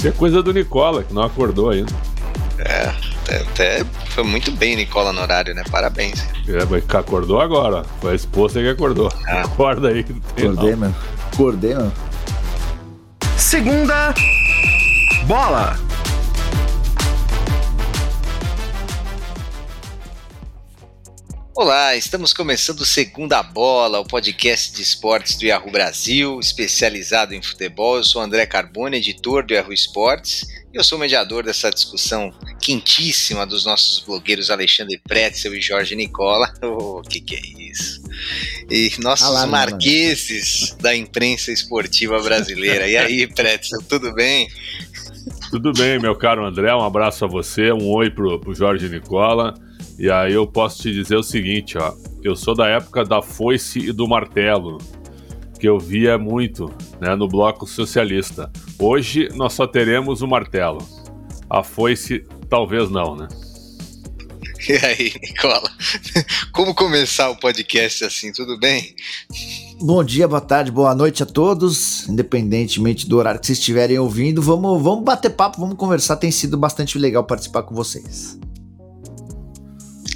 Isso é coisa do Nicola, que não acordou ainda. É, até foi muito bem Nicola no horário, né? Parabéns. É, mas acordou agora. Foi a esposa que acordou. Ah. Acorda aí. Acordei, mano. Acordei, mano. Segunda bola. Olá, estamos começando Segunda Bola, o podcast de esportes do Yahoo Brasil, especializado em futebol. Eu sou André Carbone, editor do Yahoo Esportes, e eu sou mediador dessa discussão quentíssima dos nossos blogueiros Alexandre Pretzel e Jorge Nicola. O oh, que, que é isso? E nossos ah lá, marqueses da imprensa esportiva brasileira. E aí, Pretzel, tudo bem? Tudo bem, meu caro André, um abraço a você, um oi pro, pro Jorge Nicola. E aí eu posso te dizer o seguinte, ó. Eu sou da época da foice e do martelo, que eu via muito né, no bloco socialista. Hoje nós só teremos o martelo. A foice, talvez não, né? E aí, Nicola? Como começar o podcast assim? Tudo bem? Bom dia, boa tarde, boa noite a todos, independentemente do horário que vocês estiverem ouvindo. Vamos, vamos bater papo, vamos conversar. Tem sido bastante legal participar com vocês.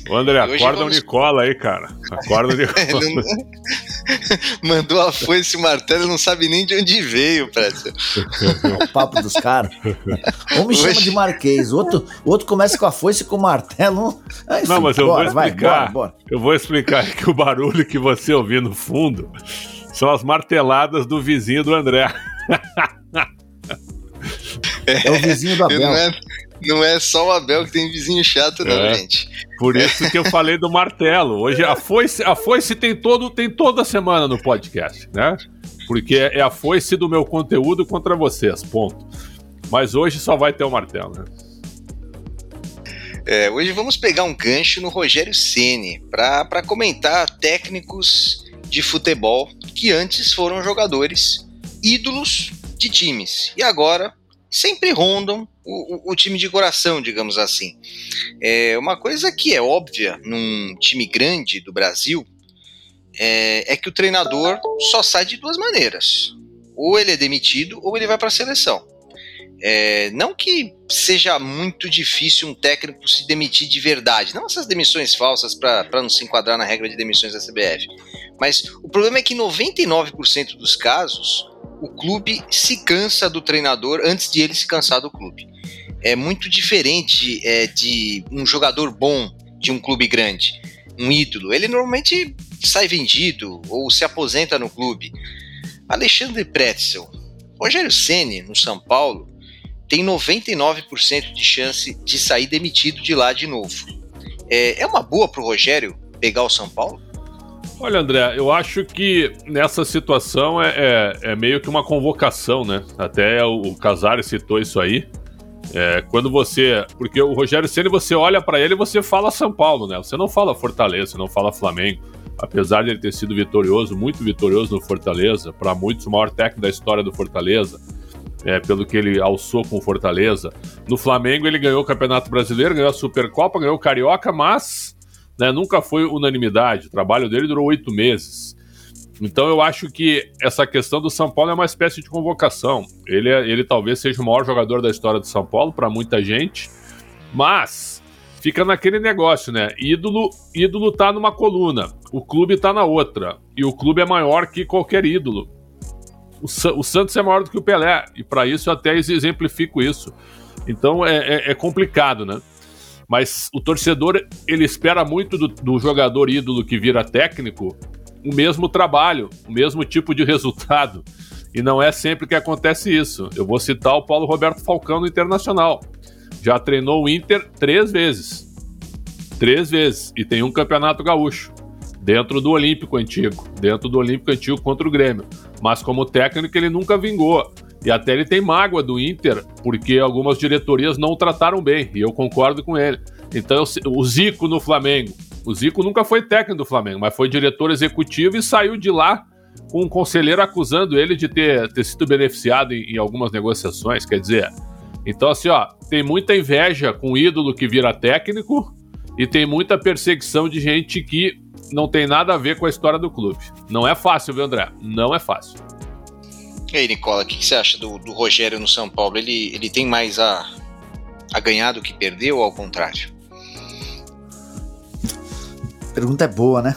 Ô André, acorda vamos... o Nicola aí, cara. Acorda o Nicola. Mandou a foice e o martelo não sabe nem de onde veio, Prédio. o papo dos caras. Um me chama de Marquês, outro, outro começa com a foice e com o martelo. Enfim, não, mas eu bora, vou explicar. Vai, bora, bora. Eu vou explicar que o barulho que você ouviu no fundo são as marteladas do vizinho do André. É, é o vizinho do Abel. Não é, não é só o Abel que tem vizinho chato, não, é, gente. Por isso que eu falei do martelo. Hoje a foice, a foice tem, todo, tem toda semana no podcast, né? Porque é a foice do meu conteúdo contra vocês, ponto. Mas hoje só vai ter o martelo, né? É, hoje vamos pegar um gancho no Rogério Ceni para comentar técnicos de futebol que antes foram jogadores ídolos de times e agora sempre rondam o, o, time de coração, digamos assim. É uma coisa que é óbvia num time grande do Brasil é, é que o treinador só sai de duas maneiras: ou ele é demitido ou ele vai para a seleção. É, não que seja muito difícil um técnico se demitir de verdade, não essas demissões falsas para não se enquadrar na regra de demissões da CBF. Mas o problema é que 99% dos casos o clube se cansa do treinador antes de ele se cansar do clube. É muito diferente é, de um jogador bom de um clube grande, um ídolo. Ele normalmente sai vendido ou se aposenta no clube. Alexandre Pretzel, Rogério Ceni no São Paulo tem 99% de chance de sair demitido de lá de novo. É, é uma boa para o Rogério pegar o São Paulo? Olha, André, eu acho que nessa situação é, é, é meio que uma convocação, né? Até o Casares citou isso aí. É, quando você. Porque o Rogério Ceni você olha para ele e você fala São Paulo, né? Você não fala Fortaleza, você não fala Flamengo. Apesar de ele ter sido vitorioso, muito vitorioso no Fortaleza, para muitos o maior técnico da história do Fortaleza, é, pelo que ele alçou com o Fortaleza. No Flamengo ele ganhou o Campeonato Brasileiro, ganhou a Supercopa, ganhou o Carioca, mas né, nunca foi unanimidade. O trabalho dele durou oito meses. Então eu acho que essa questão do São Paulo é uma espécie de convocação. Ele, é, ele talvez seja o maior jogador da história do São Paulo para muita gente, mas fica naquele negócio, né? Ídolo, ídolo tá numa coluna, o clube tá na outra, e o clube é maior que qualquer ídolo. O, o Santos é maior do que o Pelé, e para isso eu até exemplifico isso. Então é, é, é complicado, né? Mas o torcedor, ele espera muito do, do jogador ídolo que vira técnico o mesmo trabalho, o mesmo tipo de resultado. E não é sempre que acontece isso. Eu vou citar o Paulo Roberto Falcão no Internacional. Já treinou o Inter três vezes. Três vezes. E tem um campeonato gaúcho. Dentro do Olímpico Antigo. Dentro do Olímpico Antigo contra o Grêmio. Mas como técnico ele nunca vingou. E até ele tem mágoa do Inter, porque algumas diretorias não o trataram bem, e eu concordo com ele. Então, o Zico no Flamengo. O Zico nunca foi técnico do Flamengo, mas foi diretor executivo e saiu de lá com um conselheiro acusando ele de ter, ter sido beneficiado em, em algumas negociações. Quer dizer, então, assim, ó, tem muita inveja com o ídolo que vira técnico e tem muita perseguição de gente que não tem nada a ver com a história do clube. Não é fácil, viu, André? Não é fácil. E aí, Nicola, o que, que, você acha do, do, Rogério no São Paulo? Ele, ele tem mais a, a ganhar do que perdeu ou ao contrário? Pergunta é boa, né?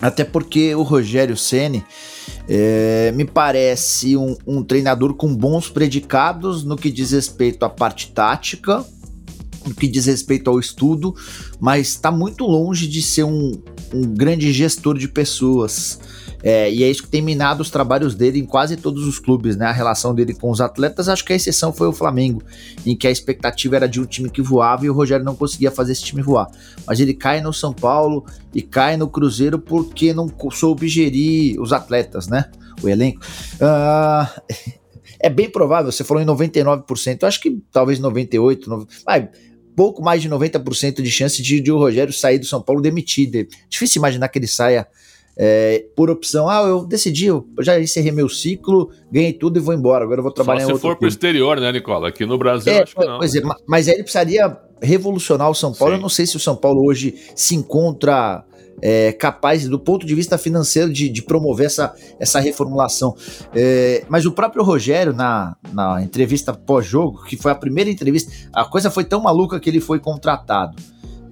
Até porque o Rogério Ceni é, me parece um, um, treinador com bons predicados no que diz respeito à parte tática, no que diz respeito ao estudo, mas está muito longe de ser um, um grande gestor de pessoas. É, e é isso que tem minado os trabalhos dele em quase todos os clubes, né? A relação dele com os atletas, acho que a exceção foi o Flamengo, em que a expectativa era de um time que voava e o Rogério não conseguia fazer esse time voar. Mas ele cai no São Paulo e cai no Cruzeiro porque não soube gerir os atletas, né? O elenco. Uh, é bem provável, você falou em 99%, eu acho que talvez 98%, 90%, mas pouco mais de 90% de chance de, de o Rogério sair do São Paulo demitido. Difícil imaginar que ele saia é, por opção, ah, eu decidi, eu já encerrei meu ciclo, ganhei tudo e vou embora, agora eu vou trabalhar Só em outro se for para o exterior, né, Nicola? Aqui no Brasil, é, acho que não. Pois é, mas aí ele precisaria revolucionar o São Paulo. Sim. Eu não sei se o São Paulo hoje se encontra é, capaz, do ponto de vista financeiro, de, de promover essa, essa reformulação. É, mas o próprio Rogério, na, na entrevista pós-jogo, que foi a primeira entrevista, a coisa foi tão maluca que ele foi contratado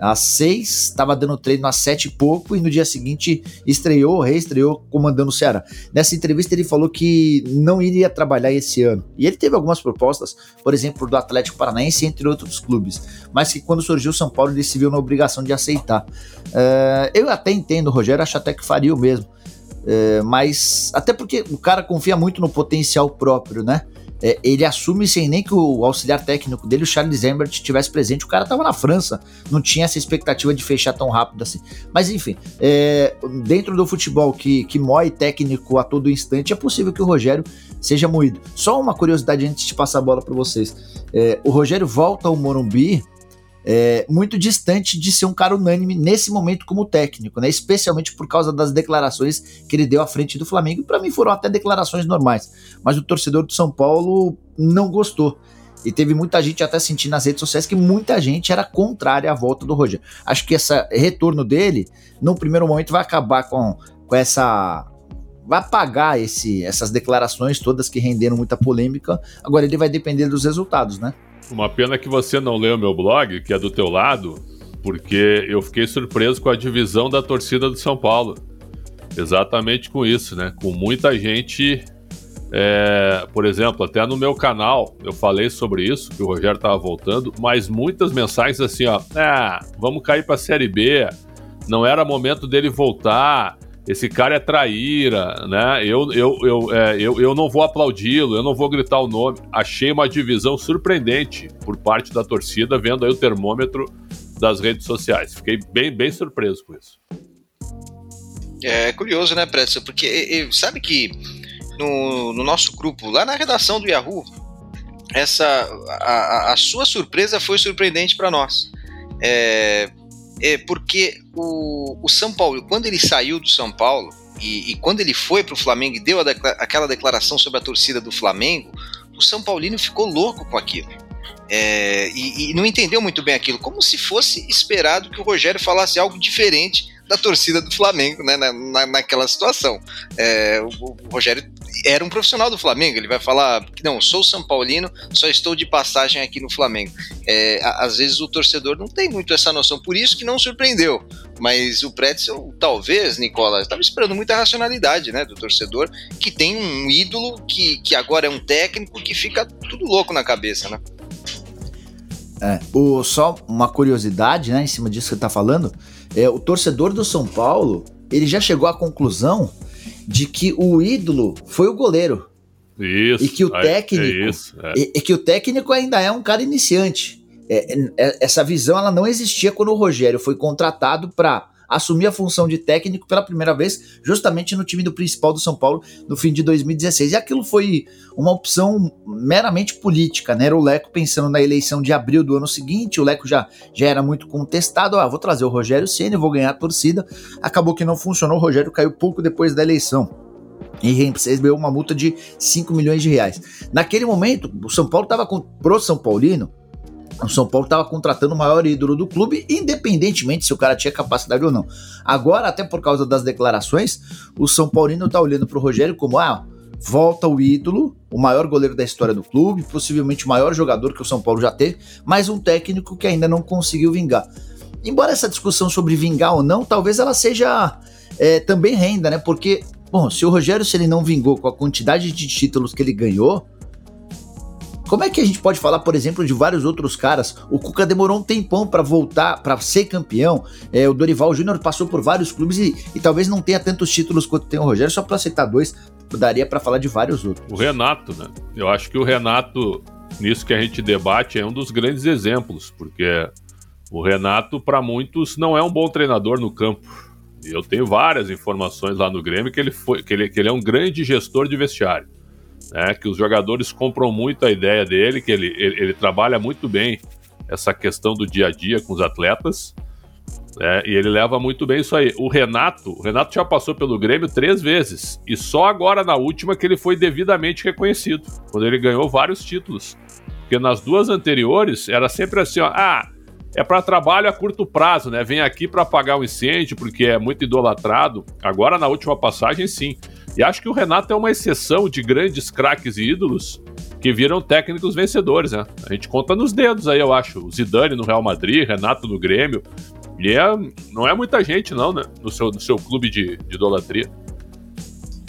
às seis, estava dando treino às sete e pouco, e no dia seguinte estreou, reestreou comandando o Ceará. Nessa entrevista ele falou que não iria trabalhar esse ano. E ele teve algumas propostas, por exemplo, do Atlético Paranaense, entre outros clubes, mas que quando surgiu o São Paulo ele se viu na obrigação de aceitar. Uh, eu até entendo, Rogério, acho até que faria o mesmo. Uh, mas até porque o cara confia muito no potencial próprio, né? É, ele assume sem nem que o auxiliar técnico dele, o Charles Embert, estivesse presente. O cara estava na França, não tinha essa expectativa de fechar tão rápido assim. Mas enfim, é, dentro do futebol que, que mói técnico a todo instante, é possível que o Rogério seja moído. Só uma curiosidade antes de passar a bola para vocês: é, o Rogério volta ao Morumbi é, muito distante de ser um cara unânime nesse momento como técnico, né? Especialmente por causa das declarações que ele deu à frente do Flamengo. Para mim foram até declarações normais, mas o torcedor do São Paulo não gostou. E teve muita gente até sentindo nas redes sociais que muita gente era contrária à volta do Roger. Acho que esse retorno dele, no primeiro momento, vai acabar com, com essa vai apagar esse, essas declarações todas que renderam muita polêmica. Agora ele vai depender dos resultados, né? Uma pena que você não leu meu blog, que é do teu lado, porque eu fiquei surpreso com a divisão da torcida do São Paulo. Exatamente com isso, né? Com muita gente. É, por exemplo, até no meu canal eu falei sobre isso, que o Rogério estava voltando, mas muitas mensagens assim, ó. Ah, vamos cair para a Série B. Não era momento dele voltar esse cara é traíra, né? Eu, eu, eu, é, eu, eu não vou aplaudi-lo, eu não vou gritar o nome. Achei uma divisão surpreendente por parte da torcida, vendo aí o termômetro das redes sociais. Fiquei bem, bem surpreso com isso. É curioso, né, Pretzel? Porque sabe que no, no nosso grupo, lá na redação do Yahoo, essa a, a sua surpresa foi surpreendente para nós. É, é porque o, o São Paulo, quando ele saiu do São Paulo e, e quando ele foi para o Flamengo e deu aquela declaração sobre a torcida do Flamengo, o São Paulino ficou louco com aquilo. É, e, e, não entendeu muito bem aquilo, como se fosse esperado que o Rogério falasse algo diferente da torcida do Flamengo, né, na, na, naquela situação. É, o, o, Rogério era um profissional do Flamengo, ele vai falar não, sou São Paulino, só estou de passagem aqui no Flamengo. É, às vezes o torcedor não tem muito essa noção, por isso que não surpreendeu. Mas o Pretzel, talvez, Nicola, estava esperando muita racionalidade né, do torcedor, que tem um ídolo que, que agora é um técnico que fica tudo louco na cabeça, né? É, o, só uma curiosidade, né, em cima disso que você tá falando, é, o torcedor do São Paulo, ele já chegou à conclusão de que o ídolo foi o goleiro. Isso. E que o técnico, é isso, é. E, e, que o técnico ainda é um cara iniciante. É, é essa visão ela não existia quando o Rogério foi contratado para assumir a função de técnico pela primeira vez, justamente no time do principal do São Paulo no fim de 2016. E aquilo foi uma opção meramente política, né? Era o Leco pensando na eleição de abril do ano seguinte, o Leco já, já era muito contestado. Ah, vou trazer o Rogério Ceni, vou ganhar a torcida. Acabou que não funcionou, o Rogério caiu pouco depois da eleição e recebeu uma multa de 5 milhões de reais. Naquele momento, o São Paulo estava com pro São Paulino o São Paulo estava contratando o maior ídolo do clube, independentemente se o cara tinha capacidade ou não. Agora, até por causa das declarações, o São Paulino está olhando para o Rogério como: ah, volta o ídolo, o maior goleiro da história do clube, possivelmente o maior jogador que o São Paulo já teve, mas um técnico que ainda não conseguiu vingar. Embora essa discussão sobre vingar ou não, talvez ela seja é, também renda, né? Porque, bom, se o Rogério se ele não vingou com a quantidade de títulos que ele ganhou, como é que a gente pode falar, por exemplo, de vários outros caras? O Cuca demorou um tempão para voltar, para ser campeão. É, o Dorival Júnior passou por vários clubes e, e, talvez não tenha tantos títulos quanto tem o Rogério, só para citar dois, daria para falar de vários outros. O Renato, né? Eu acho que o Renato, nisso que a gente debate, é um dos grandes exemplos, porque o Renato, para muitos, não é um bom treinador no campo. Eu tenho várias informações lá no Grêmio que ele, foi, que ele, que ele é um grande gestor de vestiário né, que os jogadores compram muito a ideia dele, que ele, ele, ele, trabalha muito bem essa questão do dia a dia com os atletas, né, e ele leva muito bem isso aí. O Renato, o Renato já passou pelo Grêmio três vezes, e só agora na última que ele foi devidamente reconhecido, quando ele ganhou vários títulos. Porque nas duas anteriores era sempre assim, ó, ah, é para trabalho a curto prazo, né? Vem aqui para apagar o um incêndio porque é muito idolatrado. Agora na última passagem, sim. E acho que o Renato é uma exceção de grandes craques e ídolos que viram técnicos vencedores, né? A gente conta nos dedos aí, eu acho. O Zidane no Real Madrid, Renato no Grêmio. E é, não é muita gente, não, né? No seu, no seu clube de, de idolatria.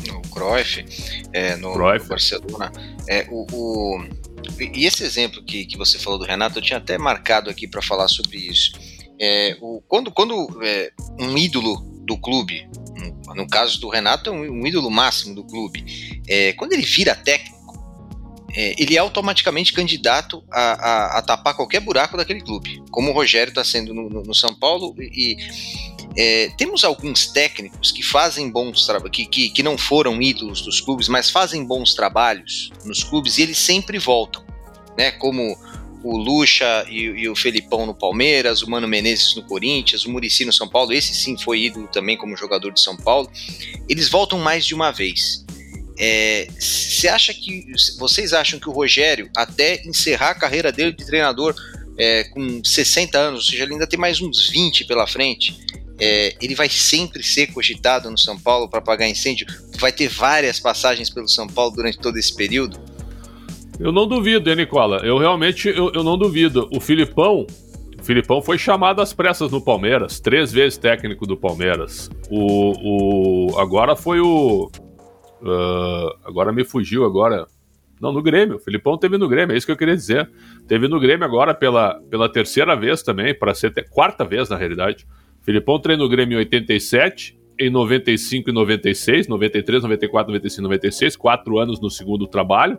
No Cruyff, é, no, Cruyff. no Barcelona. É, o, o, e esse exemplo que, que você falou do Renato, eu tinha até marcado aqui para falar sobre isso. É, o, quando quando é, um ídolo do clube, no, no caso do Renato, é um, um ídolo máximo do clube, é, quando ele vira técnico, é, ele é automaticamente candidato a, a, a, tapar qualquer buraco daquele clube, como o Rogério está sendo no, no, no, São Paulo. E é, temos alguns técnicos que fazem bons trabalhos, que, que, que não foram ídolos dos clubes, mas fazem bons trabalhos nos clubes e eles sempre voltam, né? Como o Lucha e, e, o Felipão no Palmeiras, o Mano Menezes no Corinthians, o Murici no São Paulo, esse sim foi ídolo também como jogador de São Paulo, eles voltam mais de uma vez. É, acha que vocês acham que o Rogério, até encerrar a carreira dele de treinador é, com 60 anos, ou seja, ele ainda tem mais uns 20 pela frente, é, ele vai sempre ser cogitado no São Paulo para apagar incêndio? Vai ter várias passagens pelo São Paulo durante todo esse período? Eu não duvido, hein, Nicola? Eu realmente eu, eu não duvido. O Filipão, o Filipão foi chamado às pressas no Palmeiras, três vezes técnico do Palmeiras. O, o agora foi o uh, agora me fugiu agora. Não, no Grêmio. O Filipão teve no Grêmio, é isso que eu queria dizer. Teve no Grêmio agora pela, pela terceira vez também, para ser quarta vez na realidade. O Filipão treinou no Grêmio em 87, em 95 e 96, 93, 94, 95 e 96, quatro anos no segundo trabalho.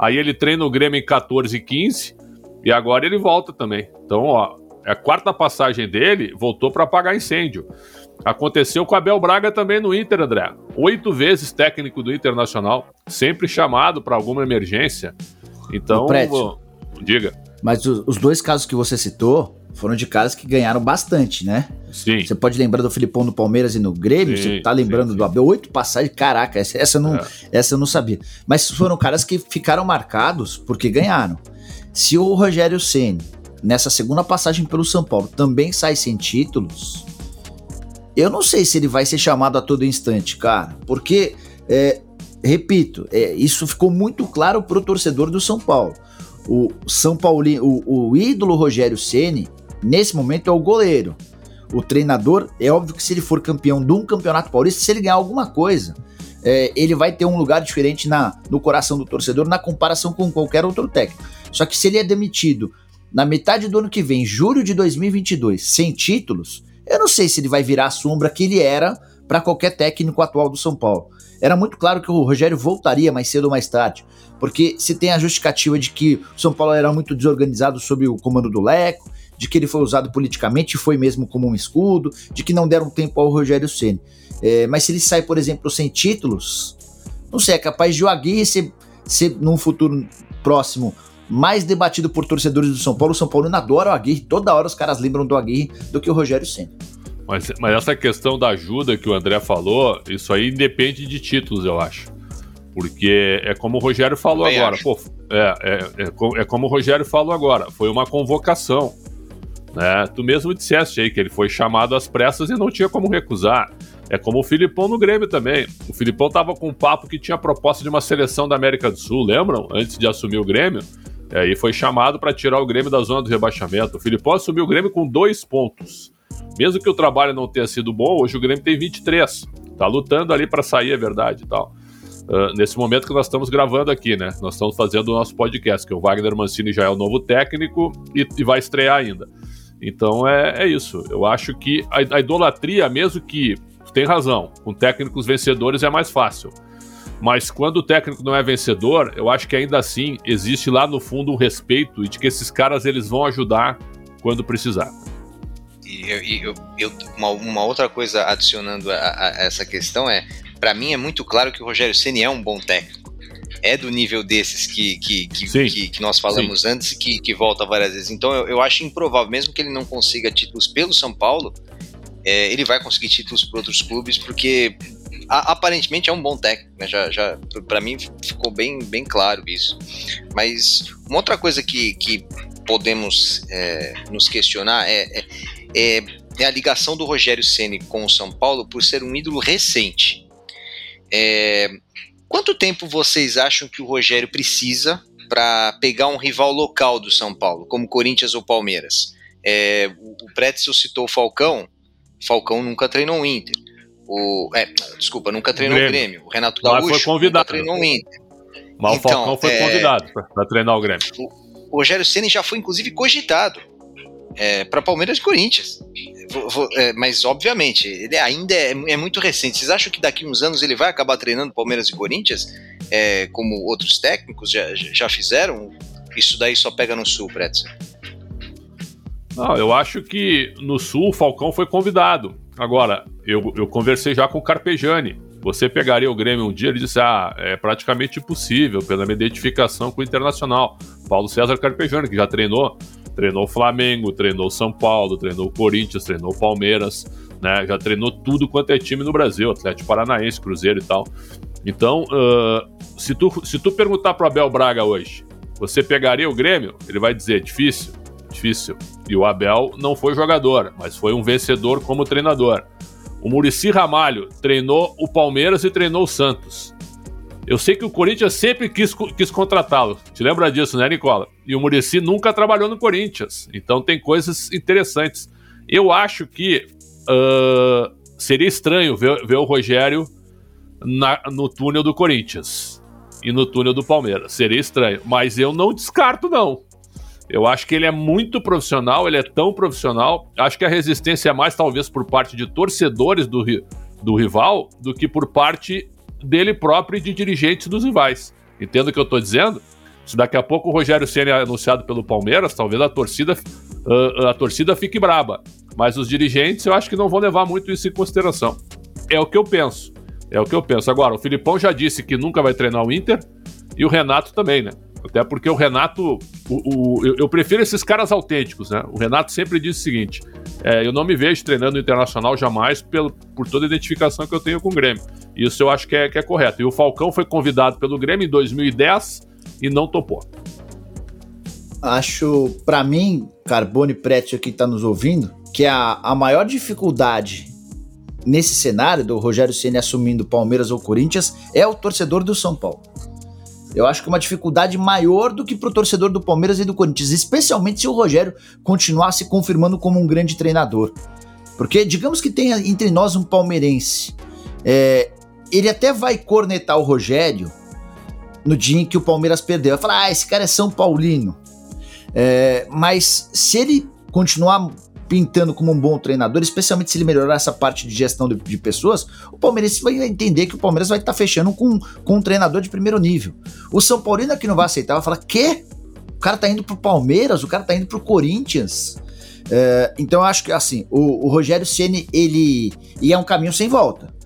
Aí ele treina o Grêmio em 14 e 15 e agora ele volta também. Então, ó, é a quarta passagem dele, voltou para apagar incêndio. Aconteceu com Abel Braga também no Inter, André. Oito vezes técnico do Internacional, sempre chamado para alguma emergência. Então, diga. Mas os dois casos que você citou, foram de caras que ganharam bastante, né? Sim. Você pode lembrar do Filipão no Palmeiras e no Grêmio, sim, você tá lembrando sim, do Abel, oito passagens, caraca, essa, essa, não, é. essa eu não sabia. Mas foram caras que ficaram marcados porque ganharam. Se o Rogério Ceni nessa segunda passagem pelo São Paulo também sai sem títulos, eu não sei se ele vai ser chamado a todo instante, cara, porque é, repito, é, isso ficou muito claro pro torcedor do São Paulo. O São Paulino, o, o ídolo Rogério Ceni nesse momento é o goleiro. O treinador, é óbvio que se ele for campeão de um campeonato paulista, se ele ganhar alguma coisa, é, ele vai ter um lugar diferente na, no coração do torcedor na comparação com qualquer outro técnico. Só que se ele é demitido na metade do ano que vem, julho de 2022, sem títulos, eu não sei se ele vai virar a sombra que ele era para qualquer técnico atual do São Paulo. Era muito claro que o Rogério voltaria mais cedo ou mais tarde, porque se tem a justificativa de que o São Paulo era muito desorganizado sob o comando do Leco, de que ele foi usado politicamente e foi mesmo como um escudo, de que não deram tempo ao Rogério Ceni. É, mas se ele sai, por exemplo, sem títulos, não sei, é capaz de o Aguirre ser, ser num futuro próximo mais debatido por torcedores do São Paulo. O São Paulo adora o Aguirre, toda hora os caras lembram do Aguirre do que o Rogério Ceni. Mas, mas essa questão da ajuda que o André falou, isso aí independe de títulos, eu acho. Porque é como o Rogério falou agora. Pô, é, é, é, é como o Rogério falou agora. Foi uma convocação. Né? Tu mesmo disseste aí que ele foi chamado às pressas e não tinha como recusar. É como o Filipão no Grêmio também. O Filipão tava com um papo que tinha proposta de uma seleção da América do Sul, lembram? Antes de assumir o Grêmio. É, e foi chamado para tirar o Grêmio da zona do rebaixamento. O Filipão assumiu o Grêmio com dois pontos. Mesmo que o trabalho não tenha sido bom, hoje o Grêmio tem 23. Tá lutando ali para sair, é verdade e tal. Uh, nesse momento que nós estamos gravando aqui, né? Nós estamos fazendo o nosso podcast, que o Wagner Mancini já é o novo técnico e, e vai estrear ainda. Então é, é, isso. Eu acho que a, a idolatria, mesmo que tem razão, com técnicos vencedores é mais fácil. Mas quando o técnico não é vencedor, eu acho que ainda assim existe lá no fundo um respeito e de que esses caras eles vão ajudar quando precisar. E eu, eu, uma, uma, outra coisa adicionando a, a essa questão é, para mim é muito claro que o Rogério Ceni é um bom técnico. É do nível desses que, que, que, que, que, nós falamos Sim. antes e que, que volta várias vezes. Então eu, eu acho improvável, mesmo que ele não consiga títulos pelo São Paulo, é, ele vai conseguir títulos para outros clubes, porque a, aparentemente é um bom técnico, né? já, já para mim ficou bem, bem claro isso. Mas uma outra coisa que, que podemos é, nos questionar é, é, é, é, a ligação do Rogério Ceni com o São Paulo por ser um ídolo recente. Quanto tempo vocês acham que o Rogério precisa para pegar um rival local do São Paulo, como Corinthians ou Palmeiras? É, o, Pretzel citou o Falcão, Falcão nunca treinou o Inter. O, é, desculpa, nunca treinou o Grêmio. o Grêmio. O Renato Gaúcho foi convidado. nunca treinou o Inter. Mas então, o Falcão foi é, convidado para treinar o Grêmio. O, o Rogério Ceni já foi, inclusive, cogitado é, para Palmeiras e Corinthians. É, mas, obviamente, ele ainda é, é, muito recente. Vocês acham que daqui uns anos ele vai acabar treinando Palmeiras e Corinthians, é, como outros técnicos já, já fizeram? Isso daí só pega no Sul, Pretzel. Não, eu acho que no Sul o Falcão foi convidado. Agora, eu, eu conversei já com o Carpejani. Você pegaria o Grêmio um dia e disse: Ah, é praticamente impossível pela minha identificação com o Internacional. Paulo César Carpejani, que já treinou, treinou o Flamengo, treinou o São Paulo, treinou o Corinthians, treinou o Palmeiras, né? Já treinou tudo quanto é time no Brasil, Atlético Paranaense, Cruzeiro e tal. Então, uh, se, tu, se tu perguntar pro Abel Braga hoje, você pegaria o Grêmio? Ele vai dizer: difícil difícil. E o Abel não foi jogador, mas foi um vencedor como treinador. O Murici Ramalho treinou o Palmeiras e treinou o Santos. Eu sei que o Corinthians sempre quis, quis contratá-lo. Te lembra disso, né, Nicola? E o Murici nunca trabalhou no Corinthians. Então tem coisas interessantes. Eu acho que uh, seria estranho ver, ver o Rogério na, no túnel do Corinthians e no túnel do Palmeiras. Seria estranho. Mas eu não descarto, não. Eu acho que ele é muito profissional, ele é tão profissional. Acho que a resistência é mais, talvez, por parte de torcedores do, do rival do que por parte dele próprio e de dirigentes dos rivais. Entendo o que eu estou dizendo? Se daqui a pouco o Rogério Senna é anunciado pelo Palmeiras, talvez a torcida, uh, a torcida fique braba. Mas os dirigentes eu acho que não vão levar muito isso em consideração. É o que eu penso. É o que eu penso. Agora, o Filipão já disse que nunca vai treinar o Inter e o Renato também, né? Até porque o Renato, o, o eu, eu, prefiro esses caras autênticos, né? O Renato sempre diz o seguinte: é, eu não me vejo treinando internacional jamais pelo, por toda a identificação que eu tenho com o Grêmio. Isso eu acho que é, que é correto. E o Falcão foi convidado pelo Grêmio em 2010 e não topou. Acho, para mim, Carbone Pretio que está nos ouvindo, que a, a maior dificuldade nesse cenário do Rogério Ceni assumindo Palmeiras ou Corinthians é o torcedor do São Paulo. Eu acho que é uma dificuldade maior do que para o torcedor do Palmeiras e do Corinthians, especialmente se o Rogério continuar se confirmando como um grande treinador. Porque, digamos que tenha entre nós um palmeirense, é, ele até vai cornetar o Rogério no dia em que o Palmeiras perdeu. Vai falar, ah, esse cara é São Paulino. É, mas se ele continuar pintando como um bom treinador, especialmente se ele melhorar essa parte de gestão de, de pessoas, o Palmeiras vai entender que o Palmeiras vai estar tá fechando com, com um treinador de primeiro nível. O São Paulino aqui não vai aceitar, vai falar, quê? O cara tá indo pro Palmeiras, o cara tá indo pro Corinthians. É, então eu acho que assim, o, o Rogério Ceni ele e é um caminho sem volta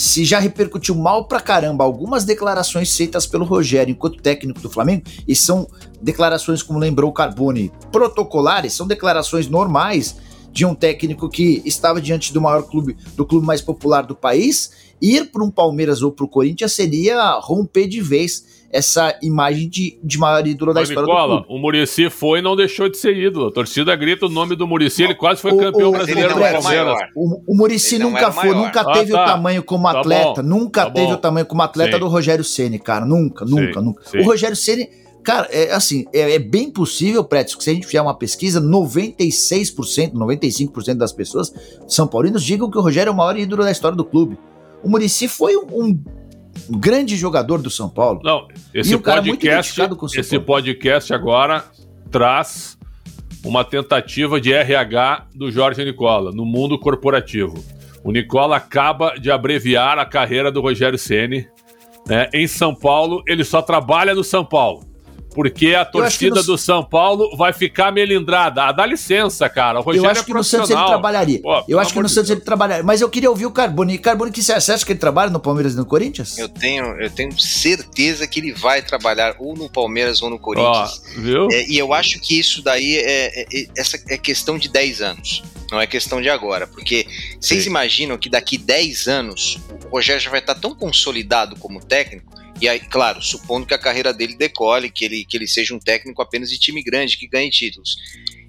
se já repercutiu mal pra caramba algumas declarações feitas pelo Rogério enquanto técnico do Flamengo, e são declarações, como lembrou o Carbone, protocolares, são declarações normais de um técnico que estava diante do maior clube, do clube mais popular do país, ir para um Palmeiras ou para o Corinthians seria romper de vez essa imagem de, de maior ídolo da Mas, história Nicola, do clube. o Murici foi e não deixou de ser ídolo. A torcida grita o nome do Murici, ele quase foi O- campeão o- brasileiro do era Palmeiras. O, o Murici nunca foi, maior. nunca Ah, teve tá. o tamanho como Tá atleta, bom, nunca tá teve bom. o tamanho como atleta Sim. do Rogério Ceni, cara, nunca, nunca, Sim, nunca. sim. O Rogério Ceni, cara, é assim, é, é bem possível, Prédio, que se a gente fizer uma pesquisa, 96%, 95% das pessoas são paulinos digam que o Rogério é o maior ídolo da história do clube. O Murici foi um, um grande jogador do São Paulo. Não, esse podcast, esse Paulo. podcast agora traz uma tentativa de RH do Jorge Nicola no mundo corporativo. O Nicola acaba de abreviar a carreira do Rogério Ceni. né? Em São Paulo, ele só trabalha no São Paulo. Porque a torcida no- do São Paulo vai ficar melindrada. Ah, dá licença, cara. O Rogério eu acho é que no Santos ele trabalharia. Pô, eu acho que no de Santos Deus. ele trabalharia. Mas eu queria ouvir o Carboni. Carboni, que você acha que ele trabalha no Palmeiras e no Corinthians? Eu tenho, eu tenho certeza que ele vai trabalhar ou no Palmeiras ou no Ó, Corinthians. viu? É, e eu acho que isso daí é, é- é- essa é questão de 10 anos, não é questão de agora. Porque vocês Sim. imaginam que daqui 10 anos o Rogério já vai estar tão consolidado como técnico, e aí, claro, supondo que a carreira dele decole, que ele, que ele seja um técnico apenas de time grande, que ganhe títulos.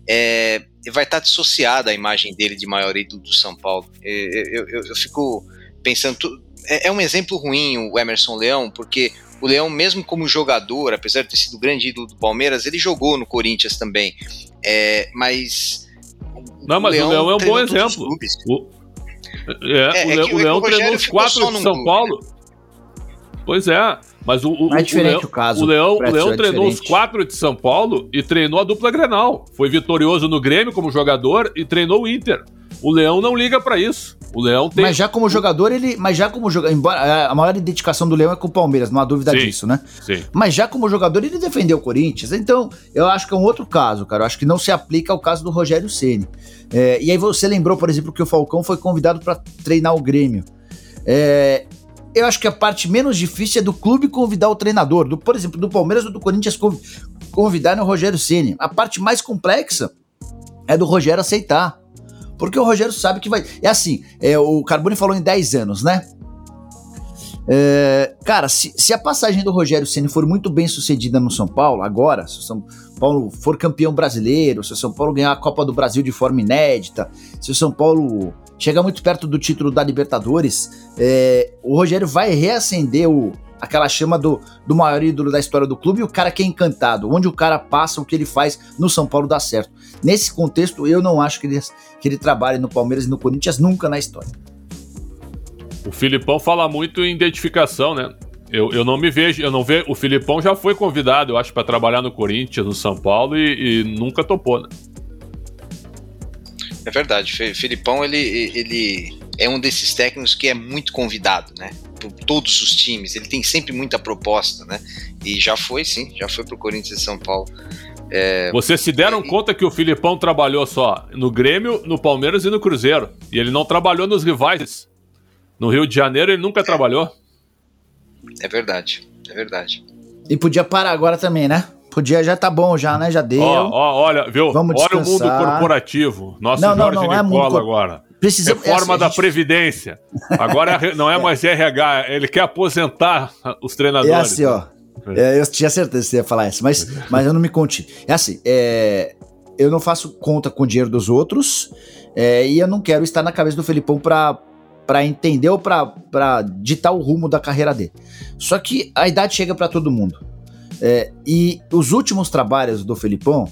É, vai estar dissociada a imagem dele de maior ídolo do São Paulo. É, eu, eu- eu fico pensando. tu- é, é um exemplo ruim o Emerson Leão, porque o Leão, mesmo como jogador, apesar de ter sido grande ídolo do Palmeiras, ele jogou no Corinthians também. É, mas. Não, mas o Leão é um bom exemplo. O, é, É, o, é Le- que o o Leão treinou os quatro de São clube, Paulo. Pois é, mas o, o, é o diferente Leão, o caso. o Leão, o Leão é treinou os quatro de São Paulo e treinou a dupla Grenal. Foi vitorioso no Grêmio como jogador e treinou o Inter. O Leão não liga pra isso. O Leão tem. Mas já como jogador, ele. Mas já como jogador. Embora a maior identificação do Leão é com o Palmeiras, não há dúvida Sim. disso, né? Sim. Mas já como jogador, ele defendeu o Corinthians. Então, eu acho que é um outro caso, cara. Eu acho que não se aplica ao caso do Rogério Ceni. É, e aí você lembrou, por exemplo, que o Falcão foi convidado para treinar o Grêmio. É, eu acho que a parte menos difícil é do clube convidar o treinador. Do, por exemplo, do Palmeiras ou do Corinthians conv- convidarem o Rogério Ceni. A parte mais complexa é do Rogério aceitar. Porque o Rogério sabe que vai. É assim, é, o Carbone falou em 10 anos, né? É, cara, se, se a passagem do Rogério Ceni for muito bem sucedida no São Paulo, agora, se o São Paulo for campeão brasileiro, se o São Paulo ganhar a Copa do Brasil de forma inédita, se o São Paulo chegar muito perto do título da Libertadores, é, o Rogério vai reacender o, aquela chama do, do maior ídolo da história do clube e o cara que é encantado, onde o cara passa, o que ele faz no São Paulo dá certo. Nesse contexto, eu não acho que ele, que ele trabalhe no Palmeiras e no Corinthians nunca na história. O Filipão fala muito em identificação, né? Eu, eu não me vejo, eu não vejo. O Filipão já foi convidado, eu acho, para trabalhar no Corinthians, no São Paulo e, e nunca topou, né? É verdade, Fe- Felipão ele, ele é um desses técnicos que é muito convidado, né? Por todos os times, ele tem sempre muita proposta, né? E já foi, sim, já foi pro Corinthians e São Paulo. Vocês se deram e- conta que o Filipão trabalhou só no Grêmio, no Palmeiras e no Cruzeiro. E ele não trabalhou nos rivais. No Rio de Janeiro ele nunca trabalhou. É verdade, é verdade. E podia parar agora também, né? Podia, já tá bom, já, né? Já deu. Ó, ó, olha, viu? Vamos olha o mundo descansar. corporativo. Nosso Não, não, Jorge não, é Nicola cor- agora. Precisamos. Reforma é da gente- Previdência. Agora é não é mais RH, ele quer aposentar os treinadores. É assim, ó. É, eu tinha certeza que você ia falar isso, mas, mas eu não me conti. É assim, é, eu não faço conta com o dinheiro dos outros é, e eu não quero estar na cabeça do Felipão pra, pra entender ou pra, pra ditar o rumo da carreira dele. Só que a idade chega pra todo mundo. É, e os últimos trabalhos do Felipão,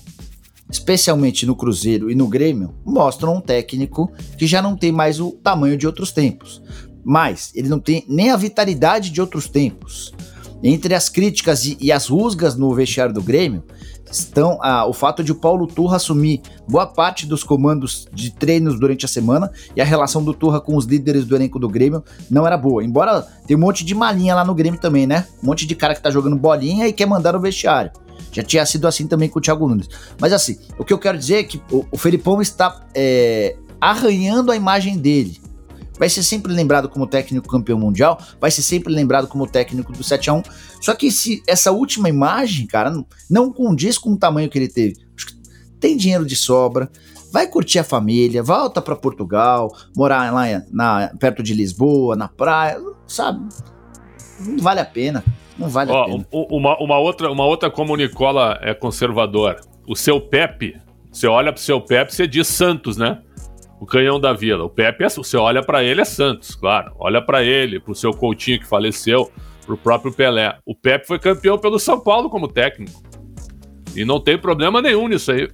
especialmente no Cruzeiro e no Grêmio, mostram um técnico que já não tem mais o tamanho de outros tempos. Mas ele não tem nem a vitalidade de outros tempos. Entre as críticas e, e as rusgas no vestiário do Grêmio estão ah, o fato de o Paulo Turra assumir boa parte dos comandos de treinos durante a semana e a relação do Turra com os líderes do elenco do Grêmio não era boa. Embora tem um monte de malinha lá no Grêmio também, né? Um monte de cara que tá jogando bolinha e quer mandar no vestiário. Já tinha sido assim também com o Thiago Nunes. Mas assim, o que eu quero dizer é que o, o Felipão está é, arranhando a imagem dele vai ser sempre lembrado como técnico campeão mundial, vai ser sempre lembrado como técnico do 7 a 1 Só que se essa última imagem, cara, não, não condiz com o tamanho que ele teve. Acho que Tem dinheiro de sobra, vai curtir a família, volta para Portugal, morar lá na, perto de Lisboa, na praia, sabe? não vale a pena. Não vale Ó, a pena. Uma, uma, outra, uma outra como o Nicola é conservador. O seu Pepe, você olha pro seu Pepe, você diz Santos, né? O canhão da vila. O Pepe, é, você olha para ele, é Santos, claro. Olha para ele, pro seu Coutinho que faleceu, pro próprio Pelé. O Pepe foi campeão pelo São Paulo como técnico. E não tem problema nenhum nisso aí.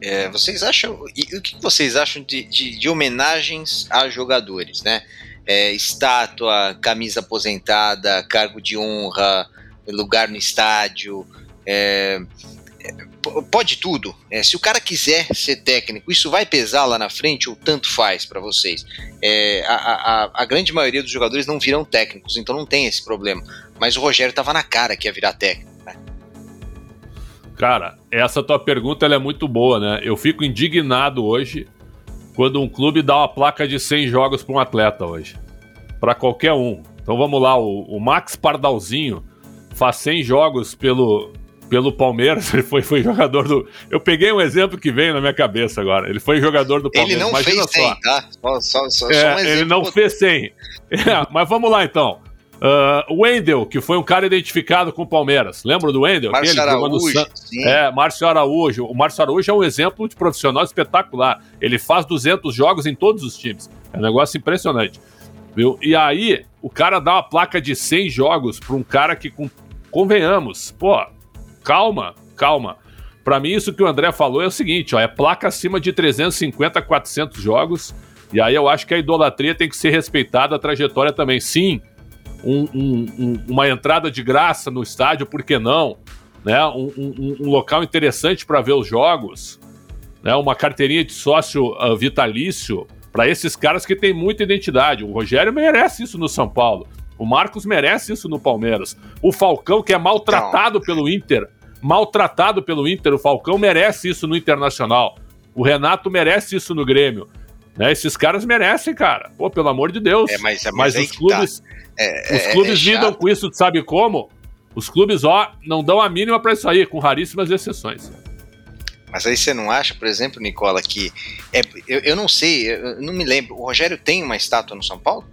É, vocês acham. E o que vocês acham de, de, de homenagens a jogadores, né? É, estátua, camisa aposentada, cargo de honra, lugar no estádio. É pode tudo. É, se o cara quiser ser técnico, isso vai pesar lá na frente ou tanto faz para vocês? É, a, a, a, grande maioria dos jogadores não viram técnicos, então não tem esse problema. Mas o Rogério tava na cara que ia virar técnico. Cara, essa tua pergunta é muito boa, né? Eu fico indignado hoje quando um clube dá uma placa de 100 jogos para um atleta hoje. Para qualquer um. Então vamos lá, o, o, Max Pardalzinho faz 100 jogos pelo, pelo Palmeiras, ele foi, foi jogador do. Eu peguei um exemplo que veio na minha cabeça agora. Ele foi jogador do Palmeiras. Ele não Imagina fez 100, tá? Só, só, só, é, um ele não fez 100. É, mas vamos lá então. Uh, o Wendel, que foi um cara identificado com o Palmeiras. Lembra do Wendel? Márcio Araújo. San... É, Márcio Araújo. O Márcio Araújo é um exemplo de profissional espetacular. Ele faz 200 jogos em todos os times. É um negócio impressionante. Viu? E aí, o cara dá uma placa de 100 jogos para um cara que, com... convenhamos, pô, calma, calma. Para mim, isso que o André falou é o seguinte: ó, é placa acima de 350, 400 jogos. E aí eu acho que a idolatria tem que ser respeitada, a trajetória também. Sim, um, um, uma entrada de graça no estádio, por que não? Né? Um, um local interessante para ver os jogos, né? uma carteirinha de sócio uh, vitalício para esses caras que têm muita identidade. O Rogério merece isso no São Paulo. O Marcos merece isso no Palmeiras. O Falcão, que é maltratado pelo Inter, maltratado pelo Inter, o Falcão merece isso no Internacional. O Renato merece isso no Grêmio. Né? Esses caras merecem, cara. Pô, pelo amor de Deus. É, mas, mas, mas os clubes, tá. é, os é, clubes é lidam com isso, sabe como? Os clubes, ó, não dão a mínima para isso aí, com raríssimas exceções. Mas aí você não acha, por exemplo, Nicola, que. É, eu, eu não sei, eu não me lembro. O Rogério tem uma estátua no São Paulo?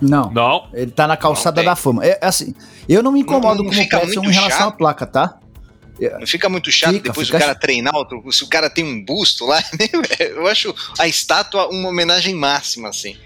Não. Não. Ele tá na calçada da fama. É, assim, eu não me incomodo não, não com o Petson em relação chato. à placa, tá? Não fica muito chato fica, depois fica... o cara treinar, se o cara tem um busto lá, eu acho a estátua uma homenagem máxima, assim.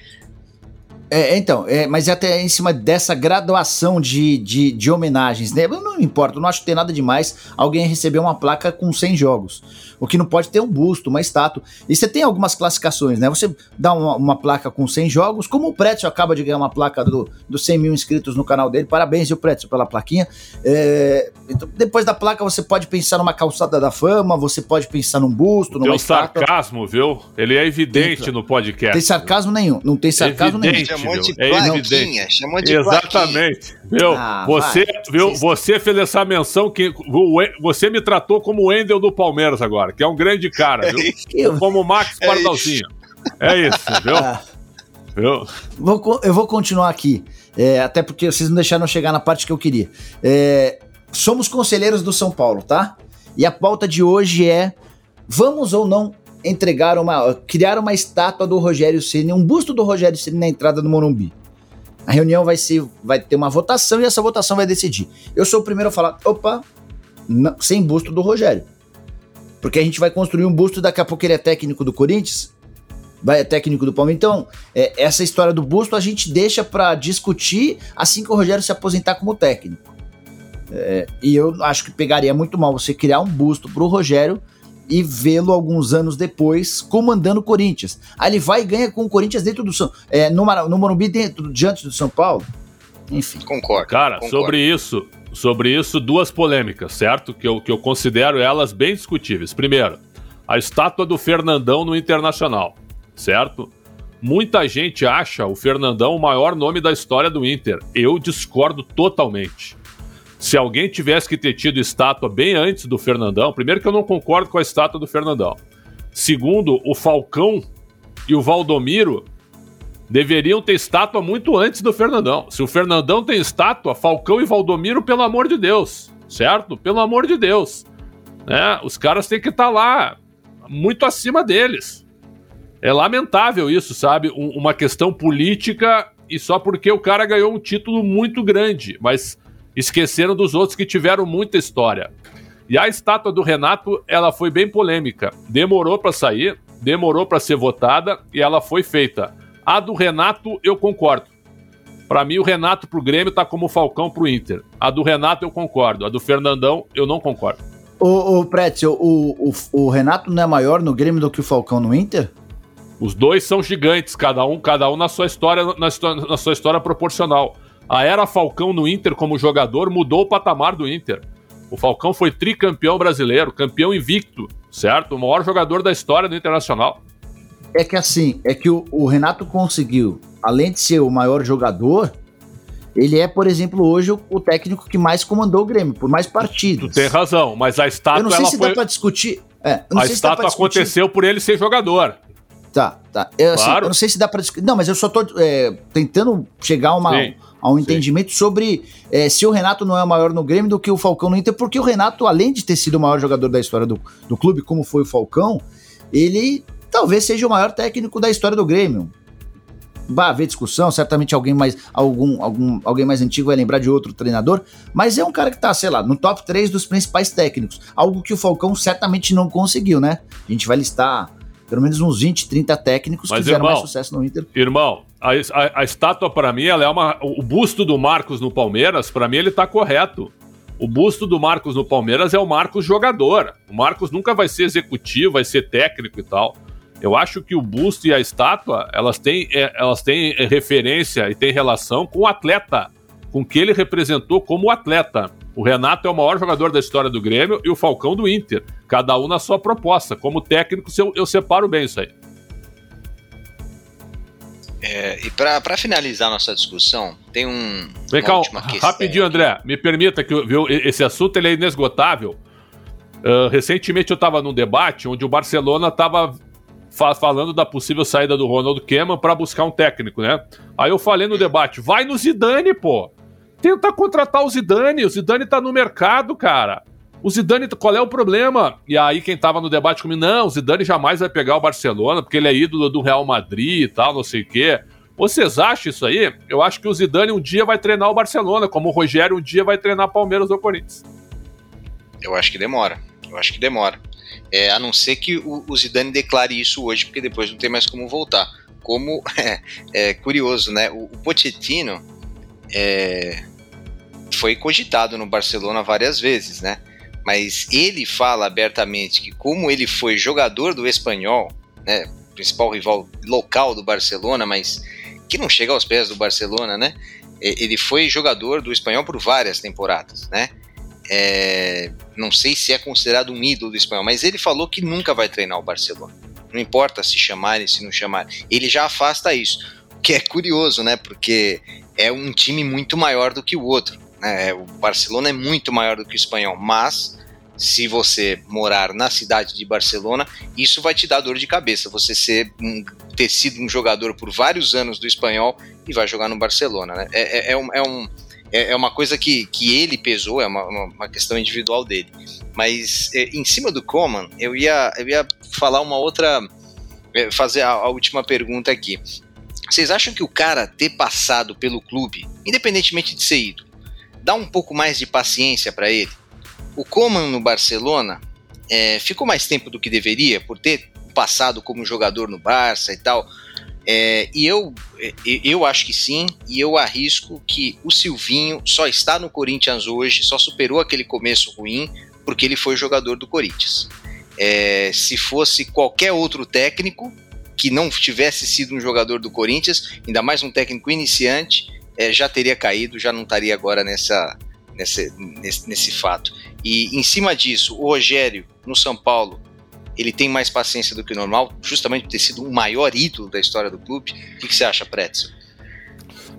É, então, é, mas é até em cima dessa graduação de, de, de homenagens, né? Não importa, eu não acho que tem nada demais alguém receber uma placa com 100 jogos. O que não pode ter um busto, uma estátua. E você tem algumas classificações, né? Você dá uma, uma placa com 100 jogos, como o Pretzel acaba de ganhar uma placa do, do 100 mil inscritos no canal dele. Parabéns, viu, Pretzel, pela plaquinha. É, então, depois da placa, você pode pensar numa calçada da fama, você pode pensar num busto, numa tem estátua. sarcasmo, viu? Ele é evidente tem, no podcast. Tem sarcasmo nenhum, não tem sarcasmo evidente, nenhum. Chamou de é plaquinha, chamou de Exatamente. Viu? Ah, você, viu? Você fez essa menção que você me tratou como o Wendel do Palmeiras agora, que é um grande cara, viu? Eu... Como o Max é Pardalzinho. É isso, viu? Ah. viu? Vou, eu vou continuar aqui, é, até porque vocês não deixaram chegar na parte que eu queria. É, somos conselheiros do São Paulo, tá? E a pauta de hoje é: vamos ou não entregar uma, criar uma estátua do Rogério Ceni, um busto do Rogério Ceni na entrada do Morumbi. A reunião vai ser, vai ter uma votação e essa votação vai decidir. Eu sou o primeiro a falar, opa, não, sem busto do Rogério. Porque a gente vai construir um busto, daqui a pouco ele é técnico do Corinthians, vai é técnico do Palmeiras. Então, é, essa história do busto a gente deixa para discutir assim que o Rogério se aposentar como técnico. É, e eu acho que pegaria muito mal você criar um busto pro Rogério e vê-lo alguns anos depois comandando o Corinthians. Aí ele vai e ganha com o Corinthians dentro do São é, no, no Morumbi dentro diante do São Paulo. Enfim. Concordo. Cara, concordo. sobre isso, sobre isso duas polêmicas, certo? Que eu, que eu considero elas bem discutíveis. Primeiro, a estátua do Fernandão no Internacional, certo? Muita gente acha o Fernandão o maior nome da história do Inter. Eu discordo totalmente se alguém tivesse que ter tido estátua bem antes do Fernandão, primeiro que eu não concordo com a estátua do Fernandão. Segundo, o Falcão e o Valdomiro deveriam ter estátua muito antes do Fernandão. Se o Fernandão tem estátua, Falcão e Valdomiro, pelo amor de Deus, certo? Pelo amor de Deus. Né? Os caras têm que estar tá lá, muito acima deles. é lamentável isso, sabe? Um, uma questão política e só porque o cara ganhou um título muito grande, mas esqueceram dos outros que tiveram muita história. E a estátua do Renato, ela foi bem polêmica. Demorou para sair, demorou para ser votada e ela foi feita. A do Renato, eu concordo. Para mim, o Renato pro Grêmio tá como o Falcão pro Inter. A do Renato eu concordo. A do Fernandão eu não concordo. O, o Pretzel, o, o, o Renato não é maior no Grêmio do que o Falcão no Inter? Os dois são gigantes, cada um, cada um na sua história, na, na sua história proporcional. A era Falcão no Inter como jogador mudou o patamar do Inter. O Falcão foi tricampeão brasileiro, campeão invicto, certo? O maior jogador da história do Internacional. É que assim, é que o, o Renato conseguiu, além de ser o maior jogador, ele é, por exemplo, hoje o, técnico que mais comandou o Grêmio, por mais partidos. Tu tem razão, mas a estátua. Eu não sei se foi... dá pra discutir. É, a estátua aconteceu por ele ser jogador. Tá, tá. Eu, assim, claro. eu não sei se dá pra discutir. Não, mas eu só tô é, tentando chegar a, uma, a um entendimento sim. sobre é, se o Renato não é maior no Grêmio do que o Falcão no Inter, porque o Renato, além de ter sido o maior jogador da história do, do clube, como foi o Falcão, ele talvez seja o maior técnico da história do Grêmio vai haver discussão, certamente alguém mais algum, algum alguém mais antigo vai lembrar de outro treinador, mas é um cara que tá, sei lá, no top 3 dos principais técnicos, algo que o Falcão certamente não conseguiu, né? A gente vai listar pelo menos uns 20, 30 técnicos mas, que fizeram irmão, mais sucesso no Inter. Irmão, a, a, a estátua para mim, ela é uma o busto do Marcos no Palmeiras, para mim ele tá correto. O busto do Marcos no Palmeiras é o Marcos jogador. O Marcos nunca vai ser executivo, vai ser técnico e tal. Eu acho que o busto e a estátua, elas têm, é, elas têm referência e têm relação com o atleta, com o que ele representou como atleta. O Renato é o maior jogador da história do Grêmio e o Falcão do Inter. Cada um na sua proposta. Como técnico, eu, eu separo bem isso aí. É, e para finalizar nossa discussão, tem um. Vem cá, rapidinho, André. Me permita que viu, esse assunto ele é inesgotável. Uh, recentemente eu estava num debate onde o Barcelona estava fa falando da possível saída do Ronald Koeman para buscar um técnico, né? Aí eu falei no debate, vai no Zidane, pô. Tenta contratar o Zidane, o Zidane tá no mercado, cara. O Zidane, qual é o problema? E aí quem tava no debate comigo, não, o Zidane jamais vai pegar o Barcelona, porque ele é ídolo do Real Madrid e tal, não sei o quê. Vocês acham isso aí? Eu acho que o Zidane um dia vai treinar o Barcelona, como o Rogério um dia vai treinar Palmeiras ou Corinthians. Eu acho que demora. Eu acho que demora. É, a não ser que o, o, Zidane declare isso hoje, porque depois não tem mais como voltar. Como é, é curioso, né? O, o Pochettino é, foi cogitado no Barcelona várias vezes, né? Mas ele fala abertamente que como ele foi jogador do Espanhol, né, principal rival local do Barcelona, mas que não chega aos pés do Barcelona, né? Ele foi jogador do Espanhol por várias temporadas, né? É, não sei se é considerado um ídolo do espanhol, mas ele falou que nunca vai treinar o Barcelona. Não importa se chamarem, se não chamarem. Ele já afasta isso. O que é curioso, né? Porque é um time muito maior do que o outro. Né? O Barcelona é muito maior do que o espanhol, mas se você morar na cidade de Barcelona, isso vai te dar dor de cabeça. Você ser ter sido um jogador por vários anos do espanhol e vai jogar no Barcelona. Né? É, é, é um, é um é, é uma coisa que, que ele pesou, é uma, uma questão individual dele. Mas é, em cima do Coman, eu ia, eu ia falar uma outra. É, fazer a, a última pergunta aqui. Vocês acham que o cara ter passado pelo clube, independentemente de ser ido, dá um pouco mais de paciência para ele? O Coman no Barcelona é, ficou mais tempo do que deveria por ter passado como jogador no Barça e tal. É, e eu, eu acho que sim, e eu arrisco que o Silvinho só está no Corinthians hoje, só superou aquele começo ruim, porque ele foi jogador do Corinthians. É, se fosse qualquer outro técnico que não tivesse sido um jogador do Corinthians, ainda mais um técnico iniciante, é, já teria caído, já não estaria agora nessa, nessa, nesse, nesse fato. E em cima disso, o Rogério, no São Paulo, ele tem mais paciência do que o normal, justamente por ter sido o maior ídolo da história do clube. O que, você acha, Pretzel?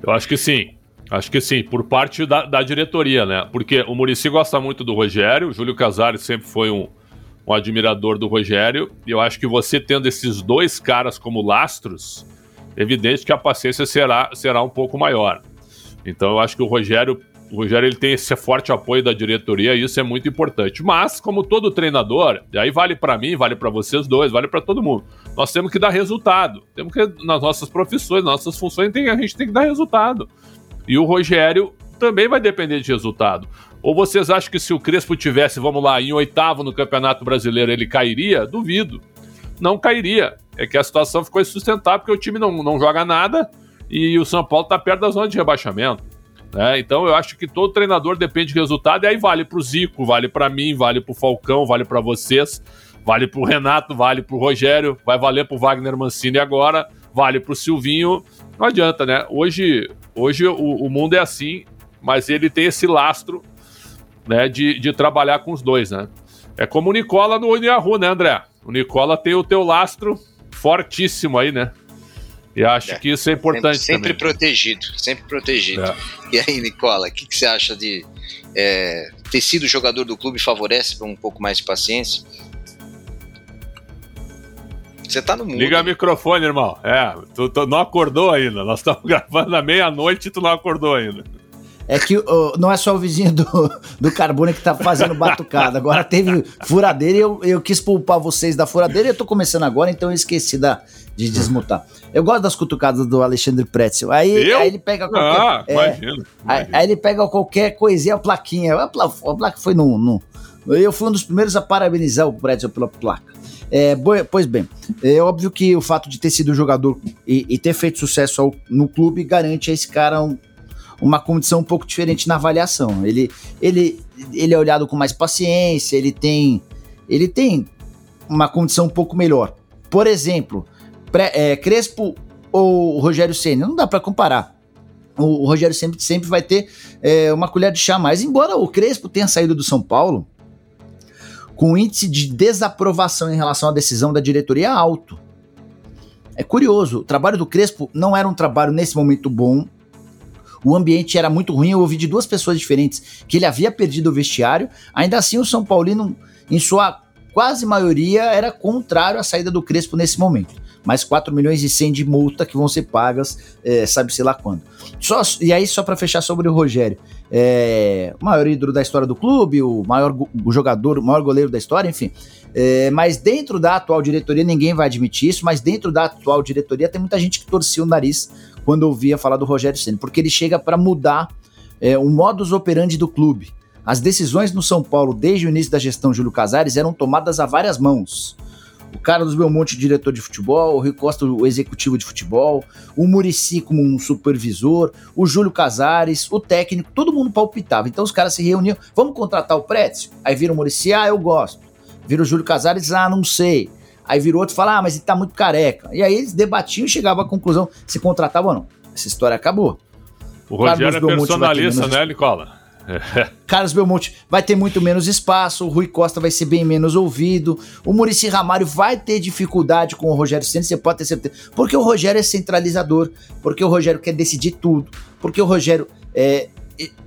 Eu acho que sim. Acho que sim, por parte da, da diretoria, né? Porque o Murici gosta muito do Rogério, o Júlio Casares sempre foi um, um admirador do Rogério, e eu acho que você tendo esses dois caras como lastros, é evidente que a paciência será, será um pouco maior. Então eu acho que o Rogério O Rogério ele tem esse forte apoio da diretoria e isso é muito importante. Mas, como todo treinador, e aí vale para mim, vale para vocês dois, vale para todo mundo. Nós temos que dar resultado. Temos que nas nossas profissões, nas nossas funções, tem, a gente tem que dar resultado. E o Rogério também vai depender de resultado. Ou vocês acham que se o Crespo tivesse, vamos lá, em oitavo no Campeonato Brasileiro, ele cairia? Duvido. Não cairia. É que a situação ficou insustentável porque o time não, não joga nada e o São Paulo está perto da zona de rebaixamento. Né? Então eu acho que todo treinador depende de resultado e aí vale para o Zico, vale para mim, vale para o Falcão, vale para vocês, vale para o Renato, vale para o Rogério, vai valer para o Wagner Mancini agora, vale para o Silvinho. Não adianta, né? Hoje, hoje o, o, mundo é assim, mas ele tem esse lastro né, de, de trabalhar com os dois, né? É como o Nicola no Uniahu, né, André? O Nicola tem o teu lastro fortíssimo aí, né? E acho é, que isso é importante sempre, sempre protegido, sempre protegido. É. E aí, Nicola, o que, que, você acha de é, ter sido jogador do clube favorece um pouco mais de paciência? Você tá no mundo. Liga o microfone, irmão. É, tu, tu não acordou ainda. Nós estamos gravando à meia-noite e tu não acordou ainda. É que não é só o vizinho do, do Carbone que tá fazendo batucada. Agora teve furadeira e eu, eu quis poupar vocês da furadeira e eu tô começando agora, então eu esqueci da, de desmutar. Eu gosto das cutucadas do Alexandre Pretzel. Aí, aí ele pega qualquer. Ah, é, imagino, Aí, aí, ele pega qualquer coisinha, a plaquinha. A, placa, a placa foi no, no. Eu fui um dos primeiros a parabenizar o Pretzel pela placa. É, pois bem, é óbvio que o fato de ter sido jogador e, e ter feito sucesso ao, no clube garante a esse cara um, uma condição um pouco diferente na avaliação. Ele, ele, ele é olhado com mais paciência, ele tem, ele tem uma condição um pouco melhor. Por exemplo, pré, é, Crespo ou Rogério Senna, não dá para comparar. O, Rogério sempre, sempre vai ter é, uma colher de chá mais, embora o Crespo tenha saído do São Paulo com índice de desaprovação em relação à decisão da diretoria alto. É curioso, o trabalho do Crespo não era um trabalho nesse momento bom, o ambiente era muito ruim. Eu ouvi de duas pessoas diferentes que ele havia perdido o vestiário. Ainda assim, o São Paulino, em sua quase maioria, era contrário à saída do Crespo nesse momento. Mais 4 milhões e 100 de multa que vão ser pagas, é, sabe-se lá quando. Só, e aí, só para fechar sobre o Rogério. É, o maior ídolo da história do clube, o maior o jogador, o maior goleiro da história, enfim. É, mas dentro da atual diretoria, ninguém vai admitir isso, mas dentro da atual diretoria tem muita gente que torcia o nariz quando ouvia falar do Rogério Ceni, porque ele chega para mudar é, o modus operandi do clube. As decisões no São Paulo, desde o início da gestão Júlio Casares, eram tomadas a várias mãos. O Carlos Belmonte, diretor de futebol, o Rui Costa, o executivo de futebol, o Murici como um supervisor, o Júlio Casares, o técnico, todo mundo palpitava. Então os caras se reuniam, vamos contratar o Prétio? Aí vira o Murici, ah, eu gosto. Vira o Júlio Casares, ah, não sei. Aí virou outro e fala, ah, mas ele tá muito careca. E aí eles debatiam e chegavam à conclusão se contratava ou não. Essa história acabou. O Rogério é personalista, né, Nicola? Carlos Belmonte vai ter muito menos espaço, o Rui Costa vai ser bem menos ouvido, o Murici Ramário vai ter dificuldade com o Rogério Senna, você pode ter certeza. Porque o Rogério é centralizador, porque o Rogério quer decidir tudo, porque o Rogério é,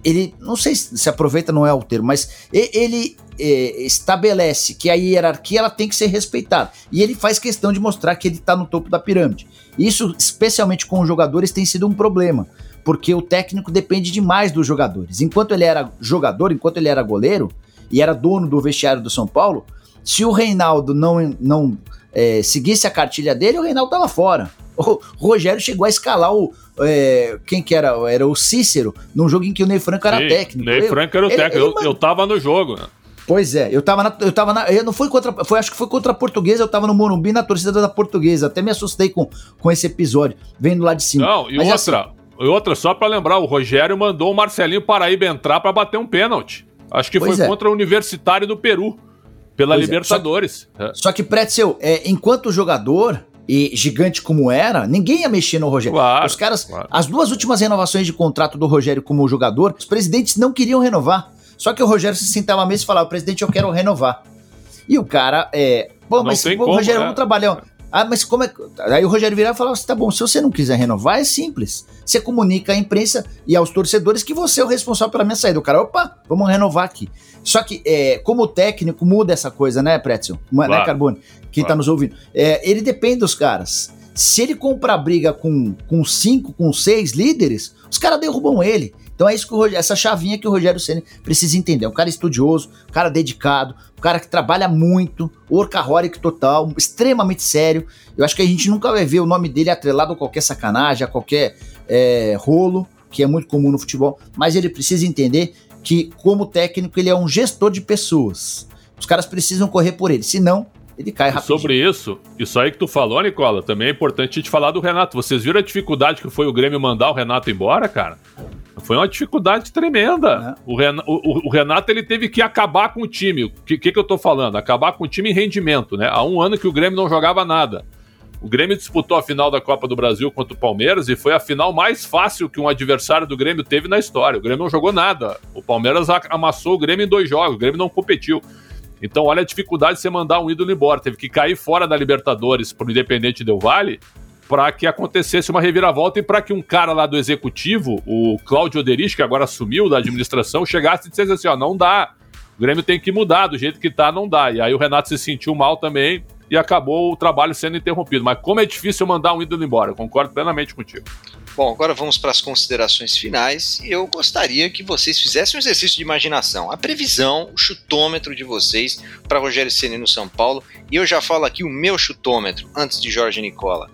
ele, não sei se aproveita, não é o termo, mas ele é, estabelece que a hierarquia ela tem que ser respeitada. E ele faz questão de mostrar que ele está no topo da pirâmide. Isso, especialmente com os jogadores, tem sido um problema, porque o técnico depende demais dos jogadores. Enquanto ele era jogador, enquanto ele era goleiro e era dono do vestiário do São Paulo, se o Reinaldo não, não é, seguisse a cartilha dele, o Reinaldo estava fora. O Rogério chegou a escalar o, é, quem que era? Era o Cícero, num jogo em que o Ney Franco era Sim, técnico. Ney Franco era o técnico, ele, eu, eu tava no jogo. Pois é, eu tava na. Eu tava na. Eu não foi contra. Foi, acho que foi contra a portuguesa, eu tava no Morumbi na torcida da portuguesa. Até me assustei com, com esse episódio, vendo lá de cima. Não, e Mas, outra, assim, e outra, só para lembrar, o Rogério mandou o Marcelinho Paraíba entrar para bater um pênalti. Acho que foi é. contra o Universitário do Peru, pela pois Libertadores. É. Só, é. só que, Pretzel, é, enquanto jogador, e gigante como era, ninguém ia mexer no Rogério. Claro, os caras, claro. as duas últimas renovações de contrato do Rogério como jogador, os presidentes não queriam renovar. Só que o Rogério se sentava à mesa e falava: presidente, eu quero renovar. E o cara, é. Bom, mas pô, como, Rogério, né? vamos trabalhar. Ah, mas como é. Aí o Rogério virava e falava assim: tá bom, se você não quiser renovar, é simples. Você comunica à imprensa e aos torcedores que você é o responsável pela minha saída. O cara, opa, vamos renovar aqui. Só que, é, como técnico, muda essa coisa, né, Pretzel? Né, claro. Né, Carbone? Quem tá claro. tá nos ouvindo. É, ele depende dos caras. Se ele comprar briga com, com cinco, com seis líderes, os caras derrubam ele. Então é isso que o Rogério, essa chavinha que o Rogério Ceni precisa entender. É um cara estudioso, um cara dedicado, um cara que trabalha muito, workaholic total, extremamente sério. Eu acho que a gente nunca vai ver o nome dele atrelado a qualquer sacanagem, a qualquer é, rolo, que é muito comum no futebol. Mas ele precisa entender que, como técnico, ele é um gestor de pessoas. Os caras precisam correr por ele, senão ele cai rápido. Sobre isso, isso aí que tu falou, Nicola, também é importante a gente falar do Renato. Vocês viram a dificuldade que foi o Grêmio mandar o Renato embora, cara? Foi uma dificuldade tremenda. É. O, Renato, o, o, Renato ele teve que acabar com o time. O que, que, que eu tô falando? Acabar com o time em rendimento, né? Há um ano que o Grêmio não jogava nada. O Grêmio disputou a final da Copa do Brasil contra o Palmeiras e foi a final mais fácil que um adversário do Grêmio teve na história. O Grêmio não jogou nada. O Palmeiras amassou o Grêmio em dois jogos. O Grêmio não competiu. Então, olha a dificuldade de você mandar um ídolo embora. Teve que cair fora da Libertadores para o Independente Del Vale para que acontecesse uma reviravolta e para que um cara lá do executivo, o Cláudio Oderich, que agora assumiu da administração, chegasse e dissesse assim: ó, não dá. O Grêmio tem que mudar, do jeito que tá, não dá. E aí o Renato se sentiu mal também e acabou o trabalho sendo interrompido. Mas como é difícil mandar um ídolo embora, concordo plenamente contigo. Bom, agora vamos para as considerações finais e eu gostaria que vocês fizessem um exercício de imaginação. A previsão, o chutômetro de vocês para Rogério Ceni no São Paulo. E eu já falo aqui o meu chutômetro antes de Jorge Nicola.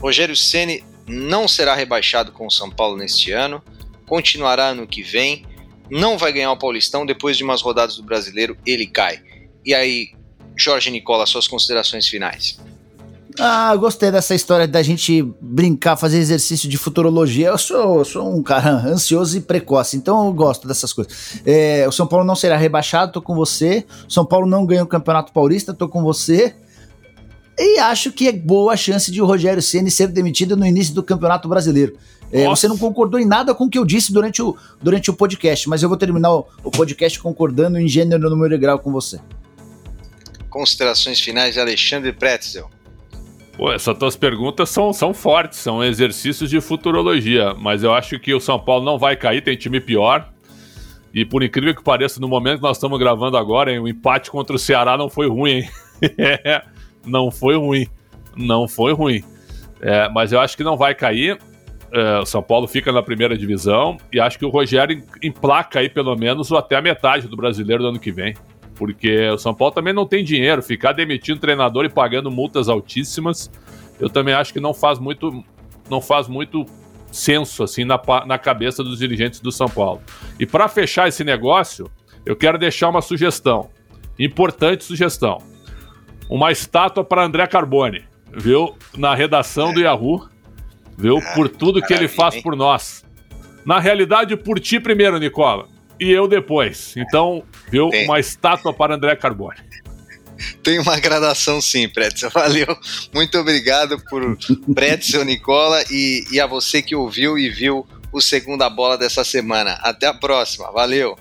Rogério Ceni não será rebaixado com o São Paulo neste ano, continuará ano que vem, não vai ganhar o Paulistão, depois de umas rodadas do Brasileiro ele cai. E aí, Jorge Nicola, suas considerações finais. Ah, gostei dessa história da gente brincar, fazer exercício de futurologia. Eu sou, sou um cara ansioso e precoce, então eu gosto dessas coisas. É, o São Paulo não será rebaixado, tô com você. O São Paulo não ganha o Campeonato Paulista, tô com você. E acho que é boa a chance de o Rogério Ceni ser demitido no início do Campeonato Brasileiro. É, você não concordou em nada com o que eu disse durante o, durante o podcast, mas eu vou terminar o, o podcast concordando em gênero, número e grau com você. Considerações finais de Alexandre Pretzel. Pô, essas tuas perguntas são, são fortes, são exercícios de futurologia, mas eu acho que o São Paulo não vai cair, tem time pior. E por incrível que pareça, no momento que nós estamos gravando agora, hein, o empate contra o Ceará não foi ruim, hein? É, não foi ruim. Não foi ruim. É, mas eu acho que não vai cair. É, o São Paulo fica na primeira divisão e acho que o Rogério emplaca aí pelo menos até a metade do brasileiro do ano que vem porque o São Paulo também não tem dinheiro, ficar demitindo treinador e pagando multas altíssimas, eu também acho que não faz muito, não faz muito senso assim na, na cabeça dos dirigentes do São Paulo. E para fechar esse negócio, eu quero deixar uma sugestão, importante sugestão, uma estátua para André Carbone, viu, na redação do Yahoo, viu, ah, por tudo que ele faz por nós. Na realidade, por ti primeiro, Nicola e eu depois. Então, viu? Tem. Uma estátua para André Carbone. Tem uma gradação sim, Pretzel. Valeu. Muito obrigado por Pretzel, Nicola, e, e a você que ouviu e viu o Segunda Bola dessa semana. Até a próxima. Valeu.